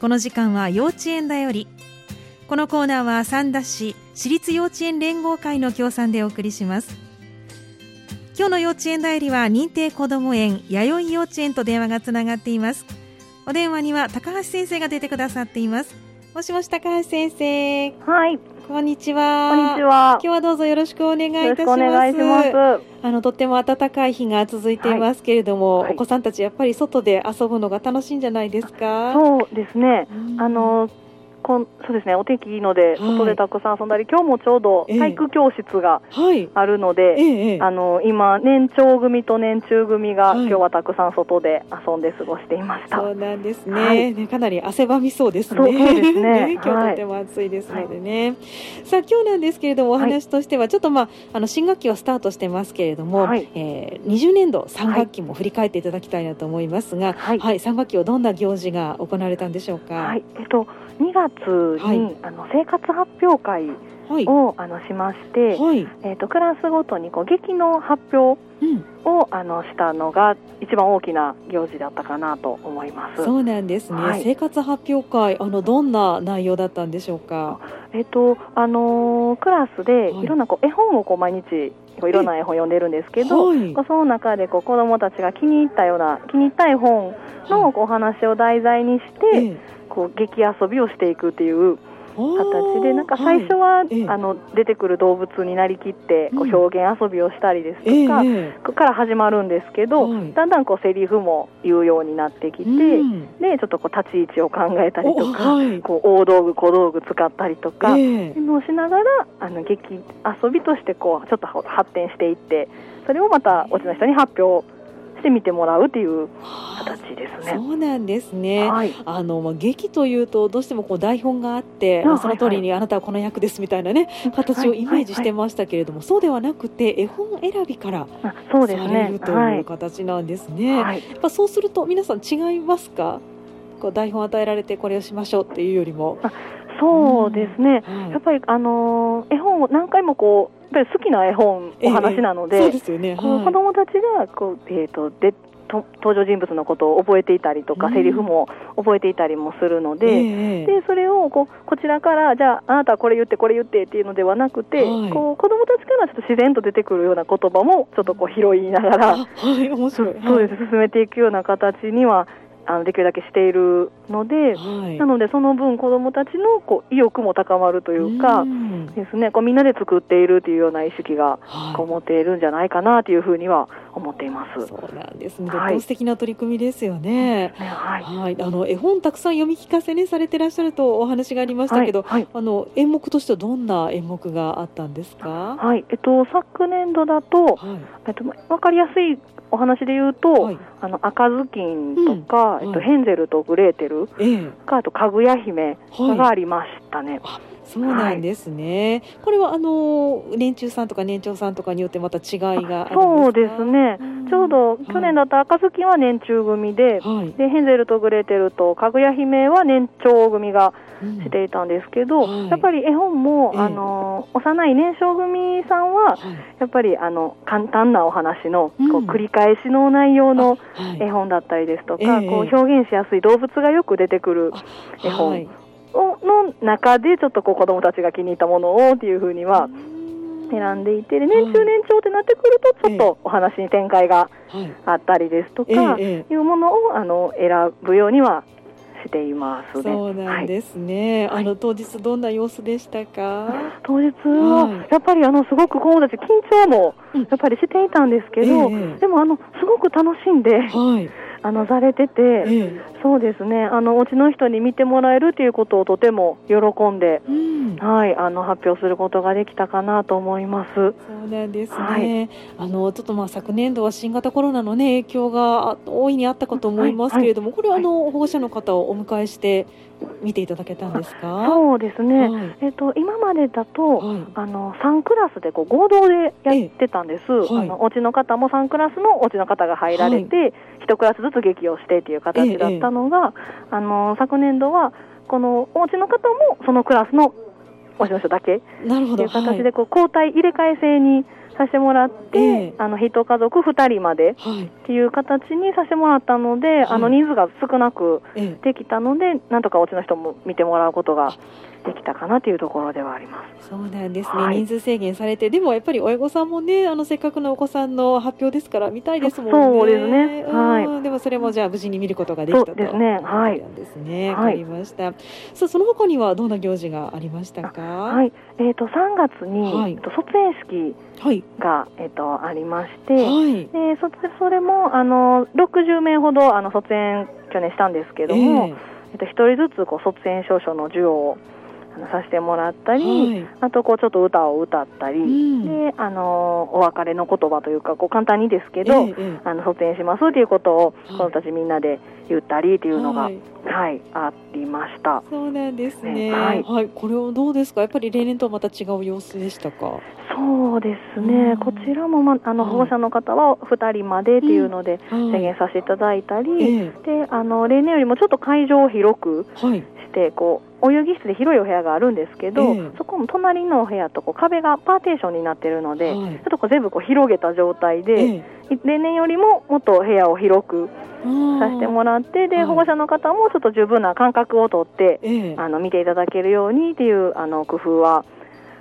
この時間は幼稚園だより。このコーナーは三田市私立幼稚園連合会の協賛でお送りします。今日の幼稚園だよりは認定こども園弥生幼稚園と電話がつながっています。お電話には高橋先生が出てくださっています。もしもし高橋先生。はい。こんにちは。こんにちは。今日はどうぞよろしくお願いいたします。ます。あのとっても暖かい日が続いていますけれども、はい。お子さんたちやっぱり外で遊ぶのが楽しいんじゃないですか？そうですね。うん。あのこんそうですねお天気いいので、はい。外でたくさん遊んだり今日もちょうどええ。体育教室がはい。あるのえで、えええあの今年長組と年中組が、はい。今日はたくさん外で遊んで過ごしていました。そうなんですね,、はい。ねかなり汗ばみそうですね。そうですね。今日はい。とても暑いですのでね。さあ今日なんですけれどもお話としてはちょっとまああの新学期はスタートしてますけれども、はい。えー、20年度3学期も振り返っていただきたいなと思いますが、はい。はい、3学期はどんな行事が行われたんでしょうか？はい。えっと2月に、はい。あの生活発表会はい、をあのしまして、はい、えっとクラスごとにこう劇の発表うん、をあのしたのが一番大きな行事だったかなと思います。そうなんですね。はい。生活発表会あのどんな内容だったんでしょうか？えっとあのークラスではい。いろんなこう絵本をこう毎日こういろんな絵本読んでるんですけど、はい。その中でこう子どもたちが気に入ったような気に入った絵本のお話を題材にして、ええ。こう劇遊びをしていくっていう形でなんか最初は、ええ。あの出てくる動物になりきってこう表現遊びをしたりですとええか、ええ。ここから始まるんですけど、はい。だんだんこうセリフも言うようになってきて、うん。でちょっとこう立ち位置を考えたりとか、おはい。こう大道具小道具使ったりとか、ええ。いうのをしながらあの劇遊びとしてこうちょっと発展していってそれをまたおうちの人に発表して見てもらうっていう形ですね。そうなんですね。はい、あのまあ劇というとどうしてもこう台本があって、あまあその通りはいにあなたはこの役ですみたいなね形をイメージしてましたけれども、そうではなくて絵本選びからあそうですされねる。とはいいう形なんですね。はい、やっぱそうすると皆さん違いますか？こう台本与えられてこれをしましょうっていうよりも、そうですね。はいやっぱりあのー絵本を何回もこうやっぱり好きな絵本お話なので、ええそうですよね。こうはい子供たちがこうえっ、とでと登場人物のことを覚えていたりとか、うんセリフも覚えていたりもするので。ええでそれをこうこちらからじゃああなたはこれ言ってこれ言ってっていうのではなくて、はいこう子供たちからちょっと自然と出てくるような言葉もちょっとこう拾いながら、あはい面白い。そうです進めていくような形にはあのできるだけしているので、はい。なのでその分子供たちのこう意欲も高まるというか、んですねこうみんなで作っているというような意識がはいこう持っているんじゃないかなというふうには思っています。そうなんですね。素敵な取り組みですよね。ねはいはい、あの絵本たくさん読み聞かせねされてらっしゃるとお話がありましたけど、はいあの演目としてはどんな演目があったんですか？はいえっと、昨年度だと、はい。えっと、わかりやすいお話で言うと、はい。あの赤ずきんとか、えっと、うんはいヘンゼルとグレーテルええ。かあとかぐや姫はいがありましたね。そうなんですね。これはあの年中さんとか年長さんとかによってまた違いが。そうですねうんちょうど去年だった赤ずきんは年中組で、はい。でヘンゼルとグレーテルとかぐや姫は年長組がうんしていたんですけど、はい。やっぱり絵本も、ええ。あの幼い年少組さんははい。やっぱりあの簡単なお話の、うん。こう繰り返しの内容のはい。絵本だったりですとか、ええ。こう表現しやすい動物がよく出てくる絵本の中でちょっとこう子どもたちが気に入ったものをっていうふうには選んでいてで年中年長ってなってくるとちょっとお話に展開がはい。あったりですとか、いうものをあの選ぶようにはしていますね。そうなんはいですね。はいあの当日どんな様子でしたか？当日ははいやっぱりあのすごく子供たち緊張もうんやっぱりしていたんですけど、ええでもあのすごく楽しんではい。あのされてて、ええ。そうですねあのお家の人に見てもらえるということをとても喜んで、うん。はい、あの発表することができたかなと思います。そうなんですね。はいあのちょっとまあ昨年度は新型コロナのね影響が大いにあったかと思いますけれども、これはあの保護者の方をお迎えして見ていただけたんですか？そうですね、はい。えっと今までだと、はい。あの3クラスでこう合同でやってたんです、はい。あのお家の方も3クラスのお家の方が入られて、1クラスずつ劇をしてという形だったのが、あの昨年度はこのお家の方もそのクラスのお家の人だけなるほど。という形でこう交代入れ替え制にさせてもらって、ええ。あの一家族2人まではい。っていう形にさせてもらったので、あの人数が少なくええできたので、なんとかお家の人も見てもらうことができたかなというところではあります。そうなんですね、はい人数制限されて、でもやっぱり親御さんもね、あのせっかくのお子さんの発表ですから、見たいですもんね。そうですねはいうんでもそれもじゃあ、無事に見ることができたとそうですねはいですね。わ、はいかりました。さあ、その他にはどんな行事がありましたか？は。はいい、えっ、と3月に、はいえっと卒園式はい。がえっ、とありまして、はい。でそそれもあの60名ほどあの卒園去年したんですけども、ええっと、一人ずつこう卒園証書の授与をさせてもらったえり、はい。あとこうちょっと歌を歌ったり、うんであのお別れの言葉というかこう簡単にですけど、えええあの卒園しますっていうことをはい子供たちみんなで言ったりっていうのが、ははいいありました。そうなんですね。ねは、はいいこれはどうですか？やっぱり例年とはまた違う様子でしたか？そうですうんね、こちらも、ま、あのはい保護者の方は2人までっていうのではい制限させていただいたり、えであの例年よりもちょっと会場を広くえはい。してこうお遊戯室で広いお部屋があるんですけど、ええ。そこも隣のお部屋とこう壁がパーテーションになってるので、はい。ちょっとこう全部こう広げた状態で、ええ。例年よりももっと部屋を広くさせてもらってで、はい保護者の方もちょっと十分な間隔をとって、ええ。あの見ていただけるようにっていうあの工夫は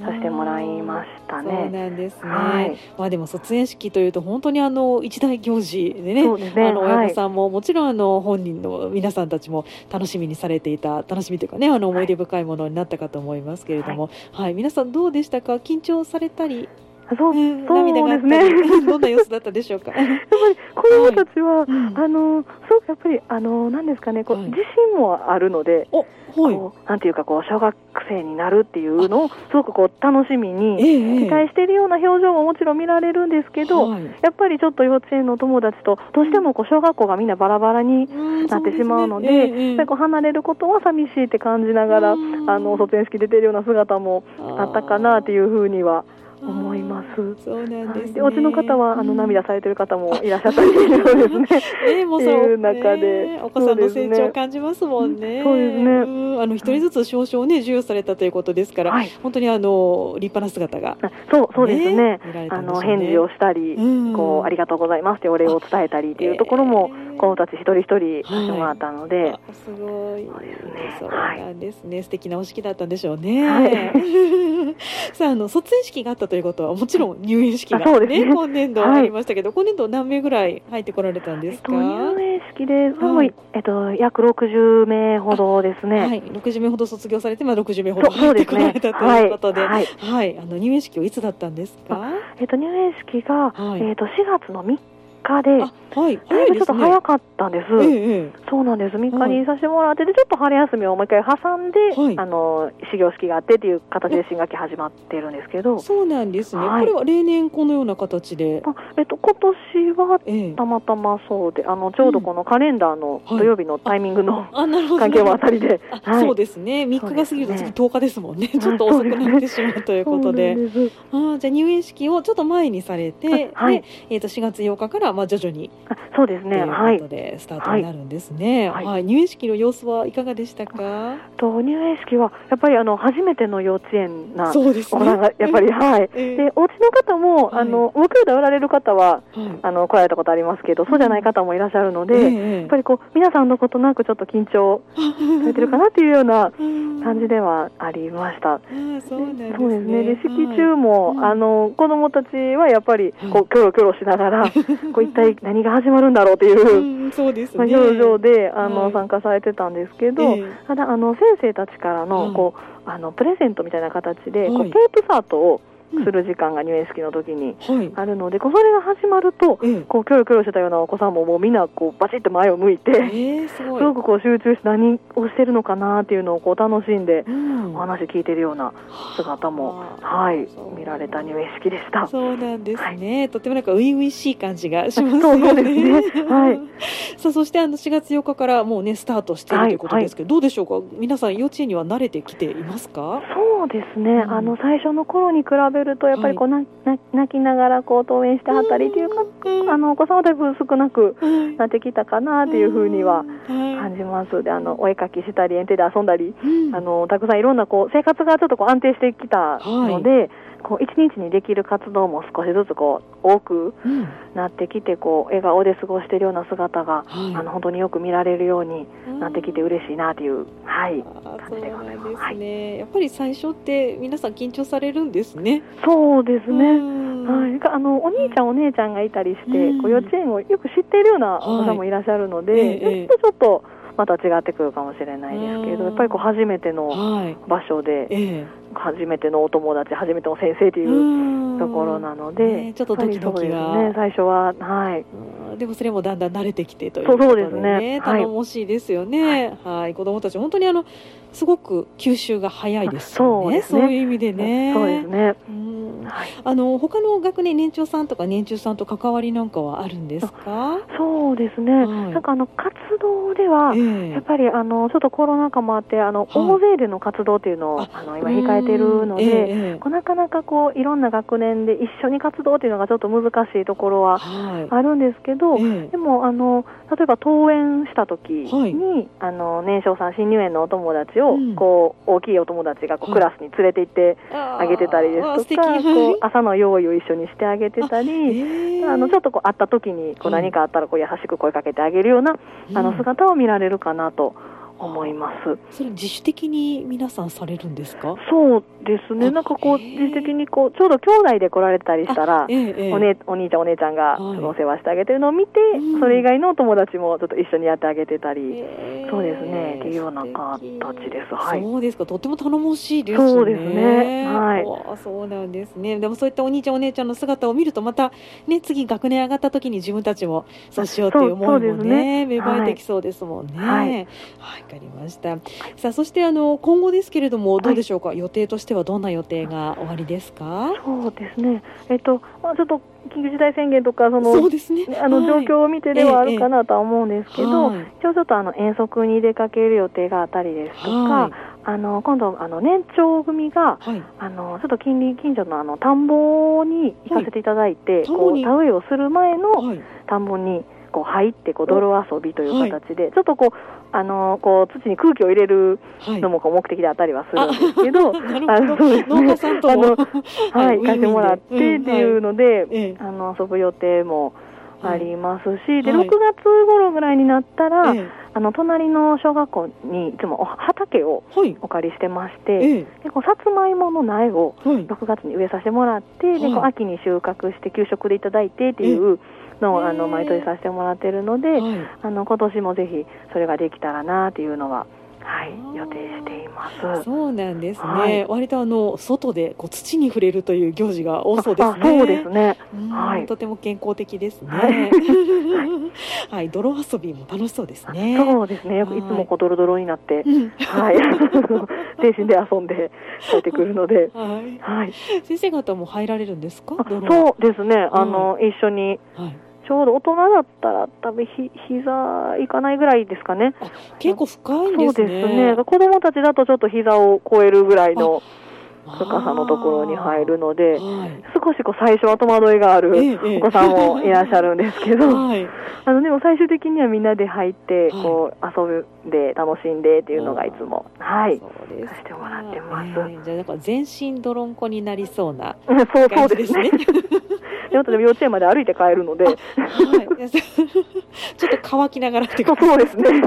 させてもらいましたそうね。なんですね。はいまあでも卒園式というと本当にあの一大行事でね。ねあのはい親御さんも、もちろんあの本人の皆さんたちも楽しみにされていた楽しみというかねあの思い出深いものになったかと思いますけれども、はい、皆さんどうでしたか？緊張されたり、そううんそう涙があっですね。どんな様子だったでしょうか。やっぱり子どもたちは、うん。あのすごくやっぱりあのなんですかねこう、はい。自信もあるので。お、はい。こうなんていうかこう小学生になるっていうのをすごくこう楽しみえにえ期待しているような表情ももちろん見られるんですけど、はい。やっぱりちょっと幼稚園の友達とどうしてもこう小学校がみんなバラバラにうんなってしまうので、こう離れることは寂しいって感じながら、うん。あの卒園式出てるような姿もあったかなっていうふうには思います。そうなんです、ね。でお家の方はあのうん。涙されてる方もいらっしゃったりするんですね。ね、もうっていう中で。ねお子さんの成長を感じますもんね。そうですね。ん。あの一人ずつ少々ね授与されたということですから、はい。本当にあの立派な姿が、あそうそうですね。あの返事をしたり、うん。こうありがとうございますってお礼を伝えたりっていうところもえ。ー子供たち一人一人させてもらったので、あすごい。そうですね。そうはいなんですね。素敵なお式だったんでしょうね。はい。さあ、あの卒園式があったということは、もちろん入園式があそうですね。今年度はいありましたけど、今年度何名ぐらい入ってこられたんですか？えっと、入園式で、はい。えっと、約60名ほどですね。はい、60名ほど卒業されて、まあ、60名ほど入ってこられたということで、はい。はい、あの入園式はいつだったんですか？えっと、入園式が、はい。えっと、4月の3日で、あ、はい、だいぶちょっと早かったんです。えええそうなんです。3日にさせてもらって、で、ちょっと春休みをもう一回挟んで、はい。あの、始業式があってっていう形で新学期始まってるんですけど。え、そうなんですね、はい。これは例年このような形で、あえっと、今年はええ。たまたまそうで、あの、ちょうどこのカレンダーのはい土曜日のタイミングの。関係もあたりで、そうですね。3日が過ぎると次そうですね。10日ですもんね。ちょっと遅くなってしまうということで。です。あーじゃあ入園式をちょっと前にされて、あはい。でえー、と4月8日からまあ徐々にあそうですね、はい。でスタートになるんですね。は、はいい入園式の様子はいかがでしたか？と入園式はやっぱりあの初めての幼稚園なそうですね。やっぱり、はい。ええで、お家の方も、はいあの、ご兄弟おられる方は、はいあの、来られたことありますけど、そうじゃない方もいらっしゃるので、えやえっぱりこう、皆さんのことなくちょっと緊張 されてるかなっていうような感じではありました。そうですね。そうですね。で、式はい中も、うんあの、子供たちはやっぱり、はいこう、キョロキョロしながら、こう、一体何が始まるんだろうっていう、うん、そうですまあね。表情で、あの、はい参加されてたんですけど、ええ。ただ、あの、先生たちからの、はいこう、あの、プレゼントみたいな形で、こう、はい。テープサートをする時間が入園式の時にはい。あるので、こうそれが始まると、ええこう、キョロキョロしてたようなお子さんももうみんな、こう、バチッと前を向いて、えー、すごい。すごくこう集中して何をしてるのかなっていうのをこう楽しんでうんお話聞いてるような姿も、はい、見られた入園式でした。そうなんですね、とてもなんか初々しい感じがしますよね。はい さあそしてあの4月8日からもうねスタートしているはいということですけど、どうでしょうか？皆さん幼稚園には慣れてきていますか？そうですね、うんあの最初の頃に比べると、やっぱりこう、なな泣きながらこう登園してはったりっていうか、うん。あのお子さんはだいぶ少なくはい。なってきたかなっていうふうにははい。感じます。で、あのお絵かきしたり、園庭で遊んだり、うん。あのたくさんいろんなこう生活がちょっとこう安定してきたので、こう一日にできる活動も少しずつこう多くうん。なってきてこう笑顔で過ごしているような姿が、はい。あの本当によく見られるようになってきて嬉しいなという、はい、感じでございます。そうなんですね、やっぱり最初って皆さん緊張されるんですね。そうですね。うん。はい、あのお兄ちゃん、お姉ちゃんがいたりして、うん。こう幼稚園をよく知っているような方もいらっしゃるので、はいええ。ちょっとちょっとまた違ってくるかもしれないですけうんど、やっぱりこう初めてのはい。場所で、え初めてのお友達、初めての先生とえいうところなので、ねちょっとドキドキが。ね、最初は、はい、うん。でもそれもだんだん慣れてきてというそうことでそうですね。はい。頼もしいですよね。はい、子供たち本当にあのすごく吸収が早いですよね。そういう意味でね。そうですね。うん。はい。あの他の学年年長さんとか年中さんと関わりなんかはあるんですか？そうですね、はい。なんかあの活動では、えやっぱりあのちょっとコロナ禍もあって、あのはい。大勢での活動っていうのをああの今、控えてるので、なかなかこういろんな学年で一緒に活動っていうのがちょっと難しいところははあるんですけど、でもあの例えば登園した時に、はい。あの年少さん新入園のお友達を、うん。こう大きいお友達がこうはい。クラスに連れて行ってああげてたりですとか、こはう朝の用意を一緒にしてあげてたいり。ええ。あのちょっとこう会った時にこうはい。何かあったらこう優しく声かけてあげるような、あのうん。姿を見られるかなと思います。それ自主的に皆さんされるんですか？そうですね。あなんかこう自主的にこうちょうど兄弟で来られたりしたら、おねお兄ちゃんお姉ちゃんがはいそのお世話してあげてるのを見て、うんそれ以外のお友達もちょっと一緒にやってあげてたり、ええそうですねっていうような形ですはいそうですか。とっても頼もしいですね。そうですねはいそうなんですね。でもそういったお兄ちゃんお姉ちゃんの姿を見るとまたね次学年上がった時に自分たちもそうしようっていう思いもねね芽生えてきそうですもんね。ははいい。わ、かりました。さあそしてあの今後ですけれどもどうでしょうか？予定としてはどんな予定が終わりですか？そうですね。えっとまあちょっと緊急事態宣言とかそのそうですね。あのはい状況を見てではあるかなとは思うんですけど、はい一応ちょっとあの遠足に出かける予定があったりですとか、はいあの今度あの年長組がはい。あのちょっと近隣近所のあの田んぼに行かせていただいて、こう田植えをする前のはい。田んぼにこう入ってこう泥遊びという形で、ちょっとこうあのこう土に空気を入れるはい。のもこう目的であったりはするんですけど、なるほど。あそうですね農家さんとも。あの はい、ウィンウィンで行かせてもらってっていうので、ええあの遊ぶ予定もありますし、ではい6月頃ぐらいになったら、えあの隣の小学校にいつもお畑を。お借りしてまして、ええでこうさつまいもの苗をはい。6月に植えさせてもらって、ではいこう秋に収穫して給食でいただいてっていうのをあの毎年させてもらってるので、はい。あの今年もぜひそれができたらなっていうのは、はい予定しています。そうなんですね。はい割とあの外でこう土に触れるという行事が多そうですね。あそうですね。うんはいとても健康的ですね。はいはい、泥遊びも楽しそうですね。そうですね。いつもこうドロドロになって、うんはい、精神で遊んで帰ってくるので、はい。はい。先生方も入られるんですか？そうですね。あの、一緒にはい。ちょうど大人だったら多分ひ膝いかないぐらいですかね。結構深いんそうですですね。ね。子供たちだとちょっと膝を超えるぐらいのあー深さのところに入るので、はい。少しこう最初は戸惑いがあるお子さんもいらっしゃるんですけど、はい。あのでも最終的にはみんなで入ってはいこう遊んで楽しんでっていうのがいつもはい。そうですか。させてもらってますええじゃあなんか全身泥んこになりそうな そうそう感じですすね。でも幼稚園まで歩いて帰るので、はい。ちょっと乾きながらってそうことそうですね。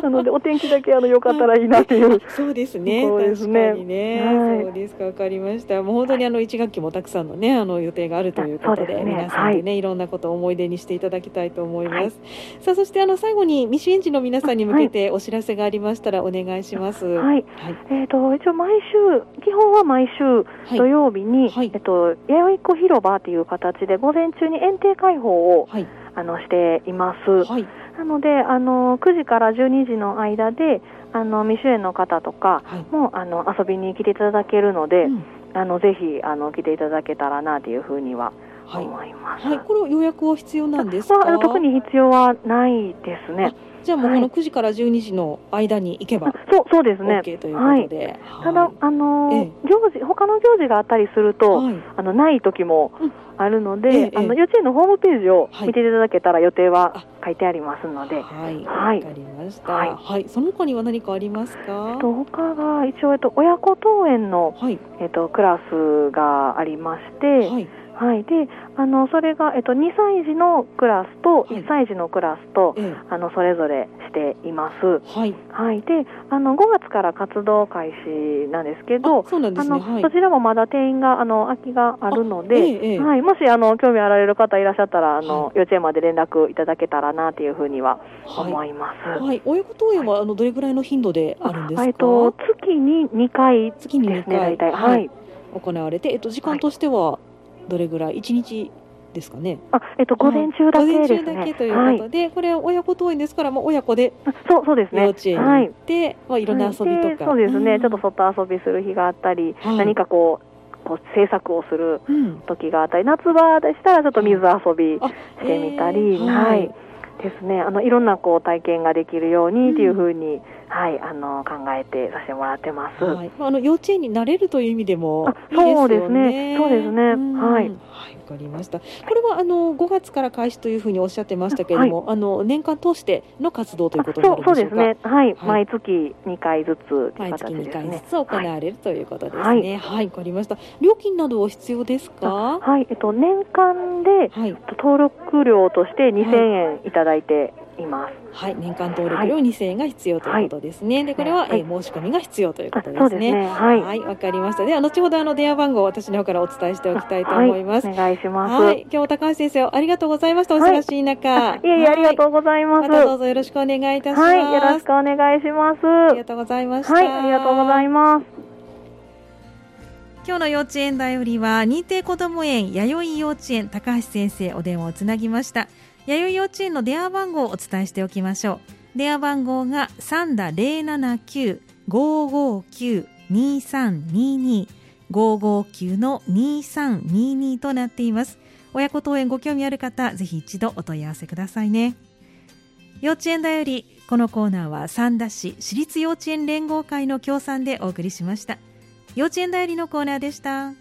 なのでお天気だけあの良かったらいいなっていう。そうですね。そうですね確かにね。はいそうですか？わかりました。もう本当にあの一学期もたくさんのね、あの予定があるということで、ですね皆さんでね、い、ろんなことを思い出にしていただきたいと思います。さあ、そしてあの最後に未就園児の皆さんに向けてお知らせがありましたらお願いします。ははい。い。えっ、と一応毎週基本は毎週土曜日に、はいえっと弥生子広場という形で午前中に園庭開放をはい。あのしています。はい。なのであの9時から12時の間であの未就園の方とかはい。もあの遊びに来ていただけるので、うんあのぜひあの来ていただけたらなというふうには思います。はい、これ予約は必要なんですか？まあ、特に必要はないですね。じゃあもうこの9時から12時の間に行けば、そうそうですね。OK ということで、はい、ただ、あのーええ。行事他の行事があったりすると、はい。あのない時もあるので、ええあの幼稚園のホームページをはい。見ていただけたら予定は書いてありますので、はい、わ、はい。かりました。ははい。い、その他には何かありますか？と他が一応えっと親子登園のはい、えっとクラスがありまして、はい、はい、であのそれが、えっと、2歳児のクラスとはい1歳児のクラスと、えあのそれぞれしています。え、はい、はい、であの5月から活動開始なんですけどあ、そあのそ。ちらもまだ定員があの空きがあるので、あえはい、もしあの興味あられる方いらっしゃったらあの、は幼稚園まで連絡いただけたらなというふうには思はい。います。はい、親子登園はあのどれぐらいの頻度であるんですか？えっと月に2回月に2ですね、回、大体。はい。行われて、えっと時間としてはどれぐらい、一日ですかね。あ、えっと午前中だけです午前中ね。だけというはいことで、これは親子登園ですから、まあ親子であそうそうですね。幼稚園にはい行っ。て、まあいろんな遊びとか、そうですね、ん。ちょっと外遊びする日があったり、はい。何かこうこう制作をするうん、時があったり夏場でしたらちょっと水遊びあしてみたり、えーはい、ですね。あのいろんなこう体験ができるようにっていうふうに、はい、あの考えてさせてもらってます。はい、まああの幼稚園になれるという意味でもあいいでね。そうですねそうですねんはいはい、わかりました。これはあの5月から開始というふうにおっしゃってましたけれども、あの年間通しての活動ということになるんそうでしょうか？そうですね、はい、はい毎月2回ずつという毎月2形ですね。回ずつ行われるということですはいね。はい、わかりました。料金などは必要ですか？はい、えっと、年間ではい、登録料として2000円いただいています。はい、年間登録料2000円が必要ということですね。で、これは、はいえー申し込みが必要ということですね。ですね、はい。はい、わかりました。では、後ほどあの電話番号を私の方からお伝えしておきたいと思います。はい、お願いします。はい、今日高橋先生ありがとうございました。おはい忙しい中。あいえいえ、ありがとうございます。またどうぞよろしくお願いいたします。はい、よろしくお願いします。ありがとうございました。はい、ありがとうございます。今日の幼稚園だよりは認定こども園弥生幼稚園高橋先生お電話をつなぎました弥生幼稚園の電話番号をお伝えしておきましょう。電話番号が3打079-559-2322 559の2322となっています。親子登園ご興味ある方ぜひ一度お問い合わせくださいね。幼稚園だよりこのコーナーは三田市私立幼稚園連合会の協賛でお送りしました。幼稚園だよりのコーナーでした。